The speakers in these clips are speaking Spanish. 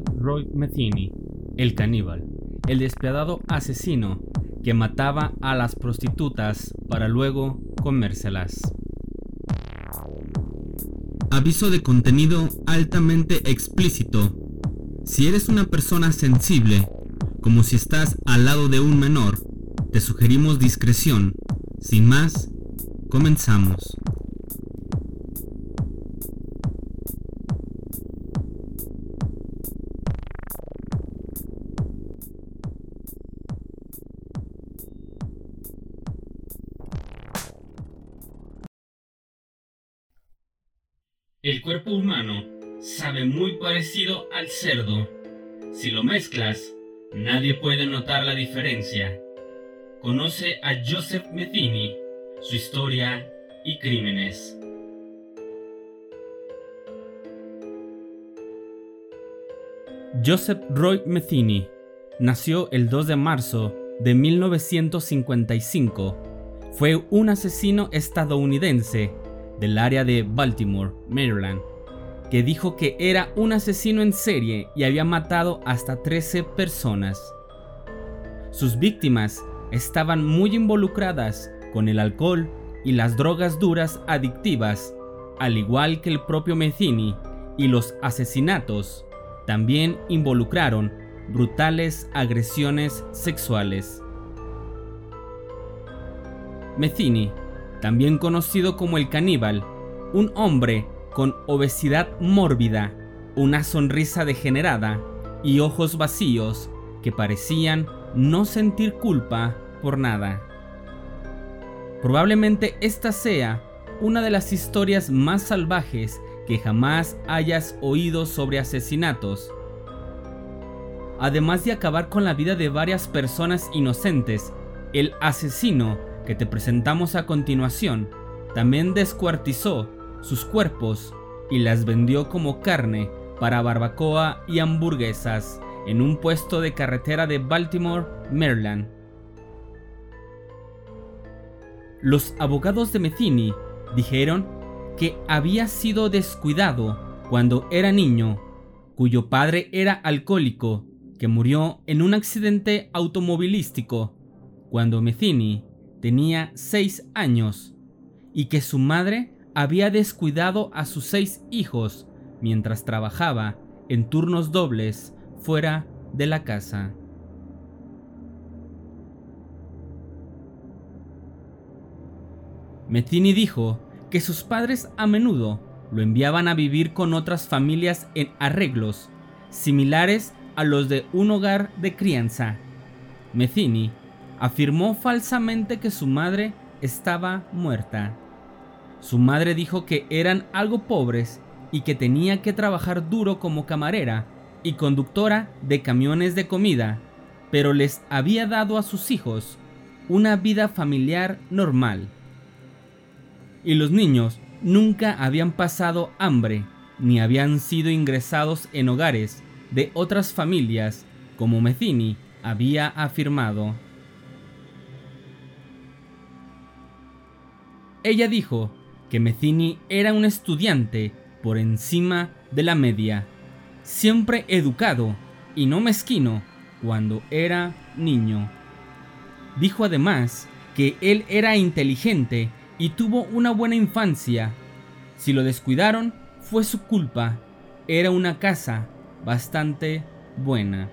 Roy Metheny, el caníbal, el despiadado asesino que mataba a las prostitutas para luego comérselas. Aviso de contenido altamente explícito. Si eres una persona sensible, como si estás al lado de un menor, te sugerimos discreción. Sin más, comenzamos. Cuerpo humano sabe muy parecido al cerdo. Si lo mezclas, nadie puede notar la diferencia. Conoce a Joseph Metheny, su historia y crímenes. Joseph Roy Metheny nació el 2 de marzo de 1955. Fue un asesino estadounidense del área de Baltimore, Maryland, que dijo que era un asesino en serie y había matado hasta 13 personas. Sus víctimas estaban muy involucradas con el alcohol y las drogas duras adictivas, al igual que el propio Metheny, y los asesinatos también involucraron brutales agresiones sexuales. Metheny también conocido como el caníbal, un hombre con obesidad mórbida, una sonrisa degenerada y ojos vacíos que parecían no sentir culpa por nada. Probablemente esta sea una de las historias más salvajes que jamás hayas oído sobre asesinatos. Además de acabar con la vida de varias personas inocentes, el asesino que te presentamos a continuación, también descuartizó sus cuerpos y las vendió como carne para barbacoa y hamburguesas en un puesto de carretera de Baltimore, Maryland. Los abogados de Metheny dijeron que había sido descuidado cuando era niño, cuyo padre era alcohólico, que murió en un accidente automovilístico, cuando Metheny tenía seis años y que su madre había descuidado a sus seis hijos mientras trabajaba en turnos dobles fuera de la casa. Metini dijo que sus padres a menudo lo enviaban a vivir con otras familias en arreglos similares a los de un hogar de crianza. Metheny afirmó falsamente que su madre estaba muerta. Su madre dijo que eran algo pobres y que tenía que trabajar duro como camarera y conductora de camiones de comida, pero les había dado a sus hijos una vida familiar normal. Y los niños nunca habían pasado hambre ni habían sido ingresados en hogares de otras familias como Metheny había afirmado. Ella dijo que Metheny era un estudiante por encima de la media, siempre educado y no mezquino cuando era niño. Dijo además que él era inteligente y tuvo una buena infancia. Si lo descuidaron, fue su culpa. Era una casa bastante buena.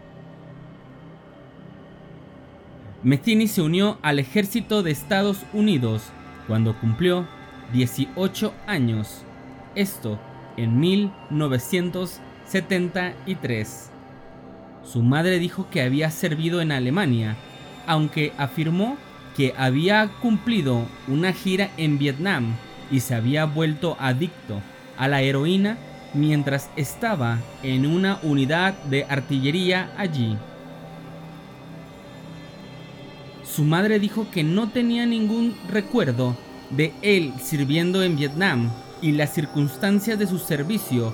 Metheny se unió al ejército de Estados Unidos cuando cumplió 18 años, esto en 1973. Su madre dijo que había servido en Alemania, aunque afirmó que había cumplido una gira en Vietnam y se había vuelto adicto a la heroína mientras estaba en una unidad de artillería allí. Su madre dijo que no tenía ningún recuerdo de él sirviendo en Vietnam y las circunstancias de su servicio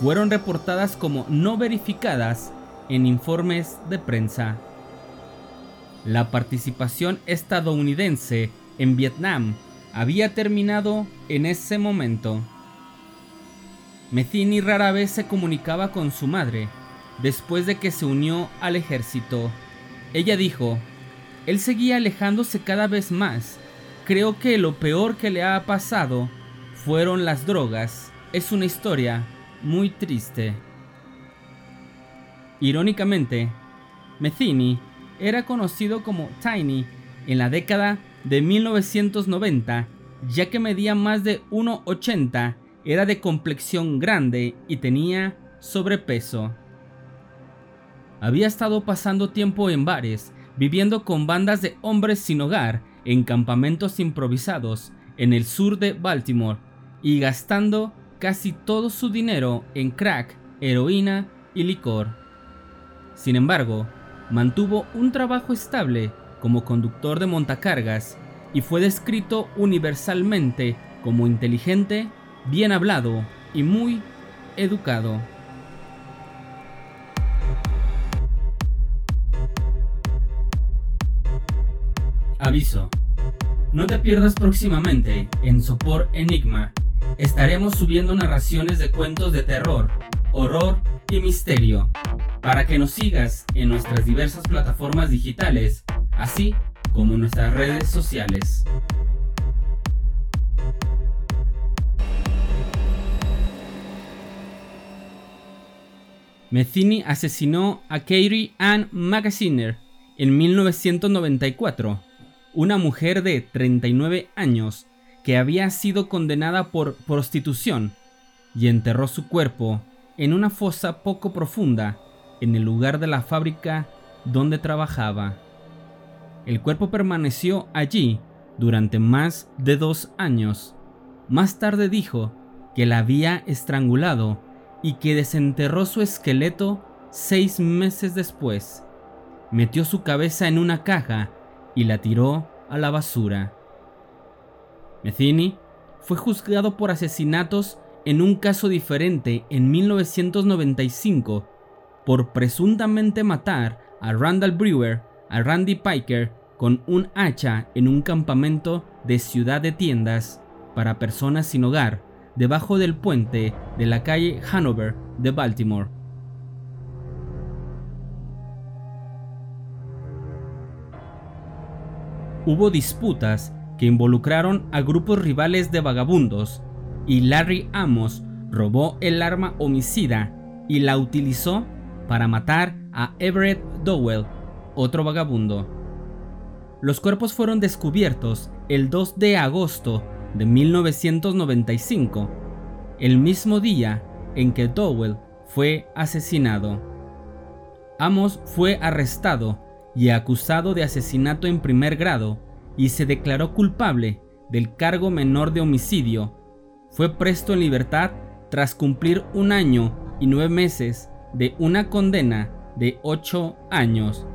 fueron reportadas como no verificadas en informes de prensa. La participación estadounidense en Vietnam había terminado en ese momento. Metheny rara vez se comunicaba con su madre, después de que se unió al ejército. Ella dijo, él seguía alejándose cada vez más. Creo que lo peor que le ha pasado fueron las drogas. Es una historia muy triste. Irónicamente, Metheny era conocido como Tiny en la década de 1990, ya que medía más de 1,80, era de complexión grande y tenía sobrepeso. Había estado pasando tiempo en bares, viviendo con bandas de hombres sin hogar en campamentos improvisados en el sur de Baltimore y gastando casi todo su dinero en crack, heroína y licor. Sin embargo, mantuvo un trabajo estable como conductor de montacargas y fue descrito universalmente como inteligente, bien hablado y muy educado. Aviso. No te pierdas próximamente en Sopor Enigma. Estaremos subiendo narraciones de cuentos de terror, horror y misterio para que nos sigas en nuestras diversas plataformas digitales, así como en nuestras redes sociales. Metheny asesinó a Katie Ann Magaziner en 1994 una mujer de 39 años que había sido condenada por prostitución y enterró su cuerpo en una fosa poco profunda en el lugar de la fábrica donde trabajaba. El cuerpo permaneció allí durante más de dos años. Más tarde dijo que la había estrangulado y que desenterró su esqueleto seis meses después. Metió su cabeza en una caja y la tiró a la basura. Metheny fue juzgado por asesinatos en un caso diferente en 1995 por presuntamente matar a Randall Brewer, a Randy Piker, con un hacha en un campamento de ciudad de tiendas para personas sin hogar debajo del puente de la calle Hanover de Baltimore. Hubo disputas que involucraron a grupos rivales de vagabundos y Larry Amos robó el arma homicida y la utilizó para matar a Everett Dowell, otro vagabundo. Los cuerpos fueron descubiertos el 2 de agosto de 1995, el mismo día en que Dowell fue asesinado. Amos fue arrestado y acusado de asesinato en primer grado y se declaró culpable del cargo menor de homicidio. Fue presto en libertad tras cumplir un año y nueve meses de una condena de ocho años.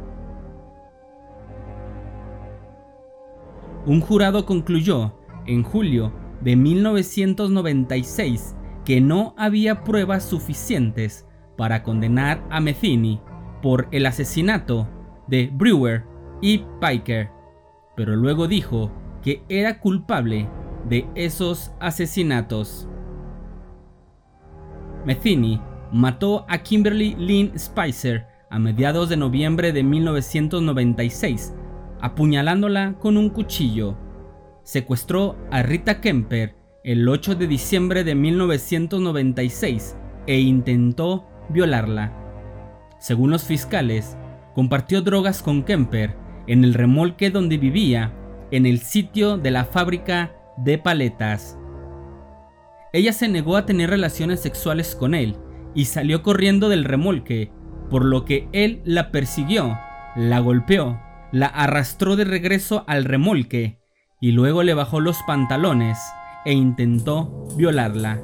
Un jurado concluyó en julio de 1996 que no había pruebas suficientes para condenar a Metheny por el asesinato de Brewer y Piker, pero luego dijo que era culpable de esos asesinatos. Metheny mató a Kimberly Lynn Spicer a mediados de noviembre de 1996, apuñalándola con un cuchillo. Secuestró a Rita Kemper el 8 de diciembre de 1996 e intentó violarla. Según los fiscales, compartió drogas con Kemper en el remolque donde vivía, en el sitio de la fábrica de paletas. Ella se negó a tener relaciones sexuales con él y salió corriendo del remolque, por lo que él la persiguió, la golpeó, la arrastró de regreso al remolque y luego le bajó los pantalones e intentó violarla.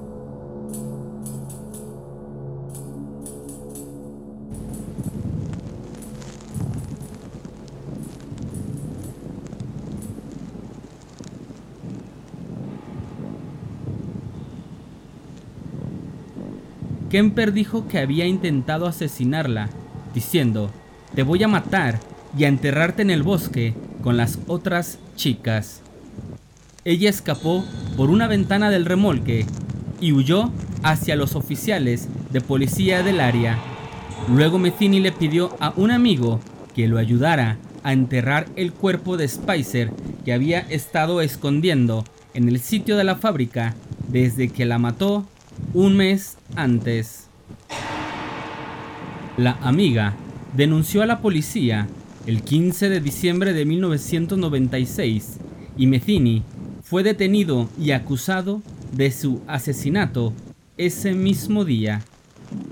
Kemper dijo que había intentado asesinarla, diciendo, te voy a matar y a enterrarte en el bosque con las otras chicas. Ella escapó por una ventana del remolque y huyó hacia los oficiales de policía del área. Luego Metheny le pidió a un amigo que lo ayudara a enterrar el cuerpo de Spicer que había estado escondiendo en el sitio de la fábrica desde que la mató un mes antes. La amiga denunció a la policía el 15 de diciembre de 1996 y Metheny fue detenido y acusado de su asesinato ese mismo día.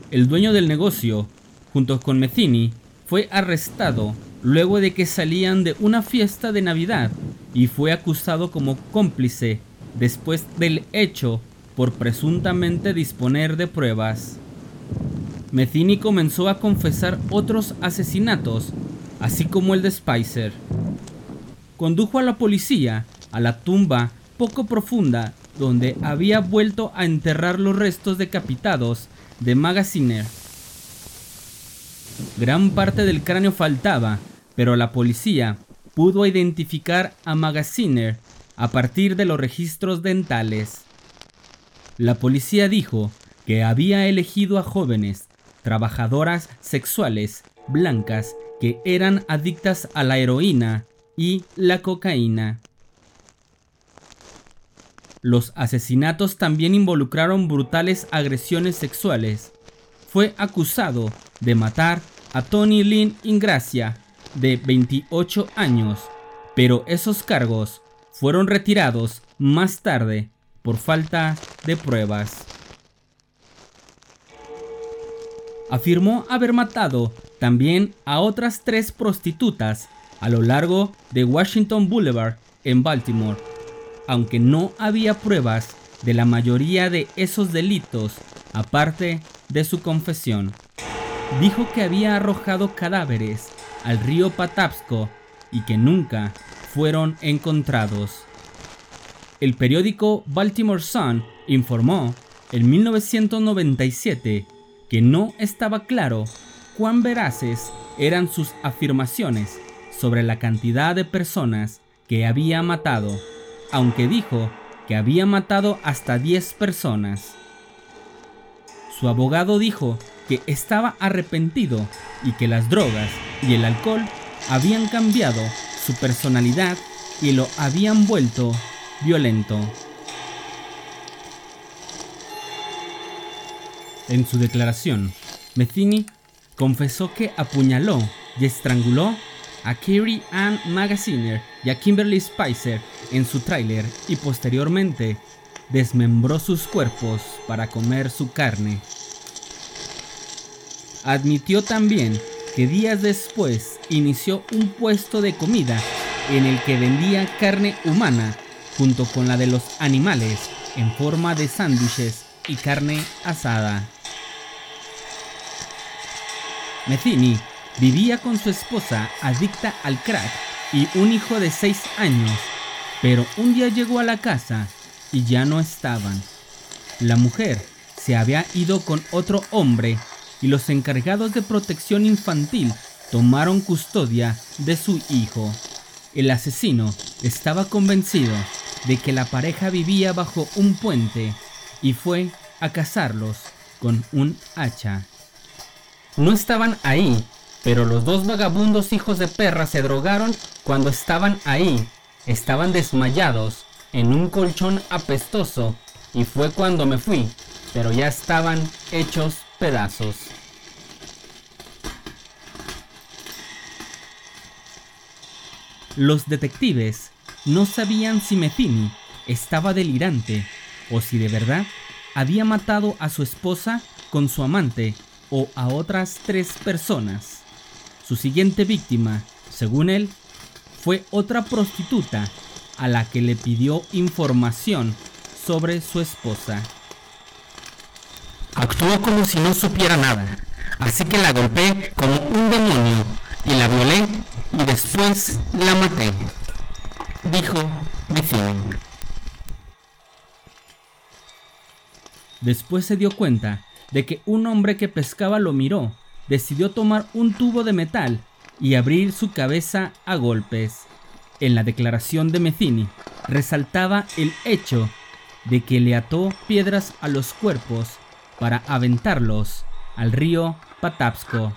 El dueño del negocio, junto con Metheny, fue arrestado luego de que salían de una fiesta de Navidad y fue acusado como cómplice después del hecho por presuntamente disponer de pruebas. Metheny comenzó a confesar otros asesinatos, así como el de Spicer. Condujo a la policía a la tumba poco profunda donde había vuelto a enterrar los restos decapitados de Magaziner. Gran parte del cráneo faltaba, pero la policía pudo identificar a Magaziner a partir de los registros dentales. La policía dijo que había elegido a jóvenes, trabajadoras sexuales, blancas, que eran adictas a la heroína y la cocaína. Los asesinatos también involucraron brutales agresiones sexuales. Fue acusado de matar a Tony Lynn Ingracia, de 28 años, pero esos cargos fueron retirados más tarde por falta de pruebas. Afirmó haber matado también a otras tres prostitutas a lo largo de Washington Boulevard en Baltimore aunque no había pruebas de la mayoría de esos delitos aparte de su confesión. Dijo que había arrojado cadáveres al río Patapsco y que nunca fueron encontrados. El periódico Baltimore Sun informó en 1997 que no estaba claro cuán veraces eran sus afirmaciones sobre la cantidad de personas que había matado aunque dijo que había matado hasta 10 personas. Su abogado dijo que estaba arrepentido y que las drogas y el alcohol habían cambiado su personalidad y lo habían vuelto violento. En su declaración, Metheny confesó que apuñaló y estranguló a Carrie Ann Magaziner y a Kimberly Spicer en su tráiler y posteriormente desmembró sus cuerpos para comer su carne. Admitió también que días después inició un puesto de comida en el que vendía carne humana junto con la de los animales en forma de sándwiches y carne asada. Metheny Vivía con su esposa adicta al crack y un hijo de 6 años, pero un día llegó a la casa y ya no estaban. La mujer se había ido con otro hombre y los encargados de protección infantil tomaron custodia de su hijo. El asesino estaba convencido de que la pareja vivía bajo un puente y fue a cazarlos con un hacha. No estaban ahí pero los dos vagabundos hijos de perra se drogaron cuando estaban ahí. Estaban desmayados en un colchón apestoso y fue cuando me fui, pero ya estaban hechos pedazos. Los detectives no sabían si Metheny estaba delirante o si de verdad había matado a su esposa con su amante o a otras tres personas. Su siguiente víctima, según él, fue otra prostituta a la que le pidió información sobre su esposa. Actuó como si no supiera nada, así que la golpeé como un demonio y la violé y después la maté, dijo Metheny. Después se dio cuenta de que un hombre que pescaba lo miró decidió tomar un tubo de metal y abrir su cabeza a golpes. En la declaración de Metheny resaltaba el hecho de que le ató piedras a los cuerpos para aventarlos al río Patapsco.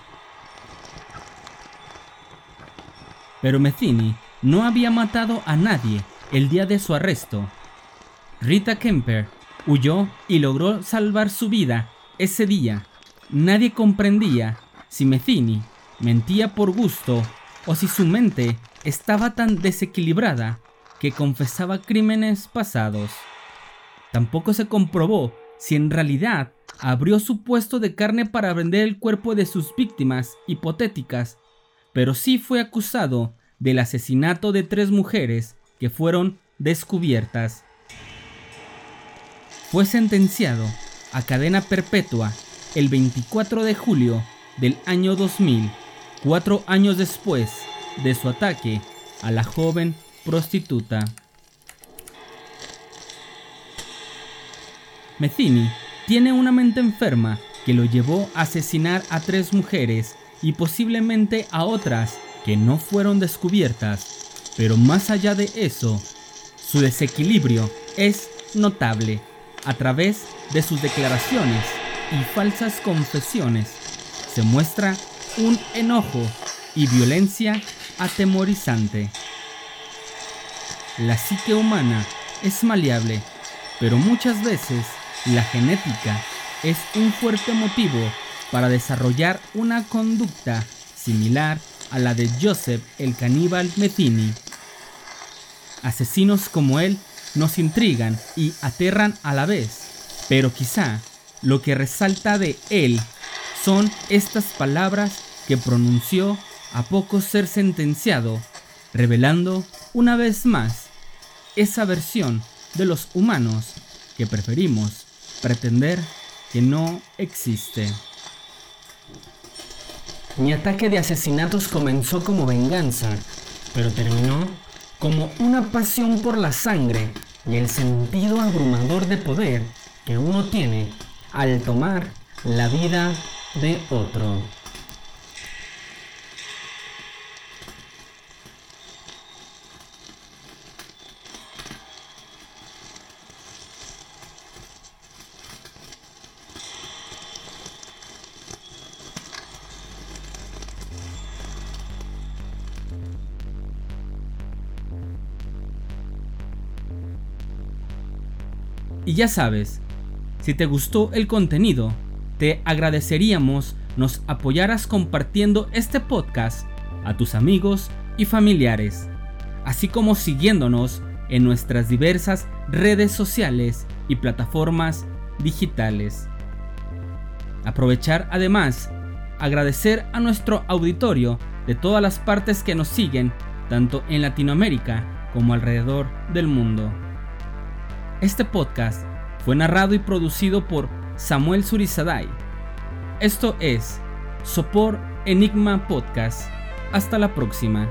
Pero Metheny no había matado a nadie el día de su arresto. Rita Kemper huyó y logró salvar su vida ese día. Nadie comprendía si Metheny mentía por gusto o si su mente estaba tan desequilibrada que confesaba crímenes pasados. Tampoco se comprobó si en realidad abrió su puesto de carne para vender el cuerpo de sus víctimas hipotéticas, pero sí fue acusado del asesinato de tres mujeres que fueron descubiertas. Fue sentenciado a cadena perpetua el 24 de julio del año 2000, cuatro años después de su ataque a la joven prostituta. Metheny tiene una mente enferma que lo llevó a asesinar a tres mujeres y posiblemente a otras que no fueron descubiertas. Pero más allá de eso, su desequilibrio es notable a través de sus declaraciones y falsas confesiones. Se muestra un enojo y violencia atemorizante. La psique humana es maleable, pero muchas veces la genética es un fuerte motivo para desarrollar una conducta similar a la de Joseph el caníbal Metheny. Asesinos como él nos intrigan y aterran a la vez, pero quizá lo que resalta de él son estas palabras que pronunció a poco ser sentenciado, revelando una vez más esa versión de los humanos que preferimos pretender que no existe. Mi ataque de asesinatos comenzó como venganza, pero terminó como una pasión por la sangre y el sentido abrumador de poder que uno tiene al tomar la vida de otro. Y ya sabes, si te gustó el contenido, te agradeceríamos nos apoyaras compartiendo este podcast a tus amigos y familiares, así como siguiéndonos en nuestras diversas redes sociales y plataformas digitales. Aprovechar además, agradecer a nuestro auditorio de todas las partes que nos siguen, tanto en Latinoamérica como alrededor del mundo. Este podcast fue narrado y producido por Samuel Surizadai. Esto es Sopor Enigma Podcast. Hasta la próxima.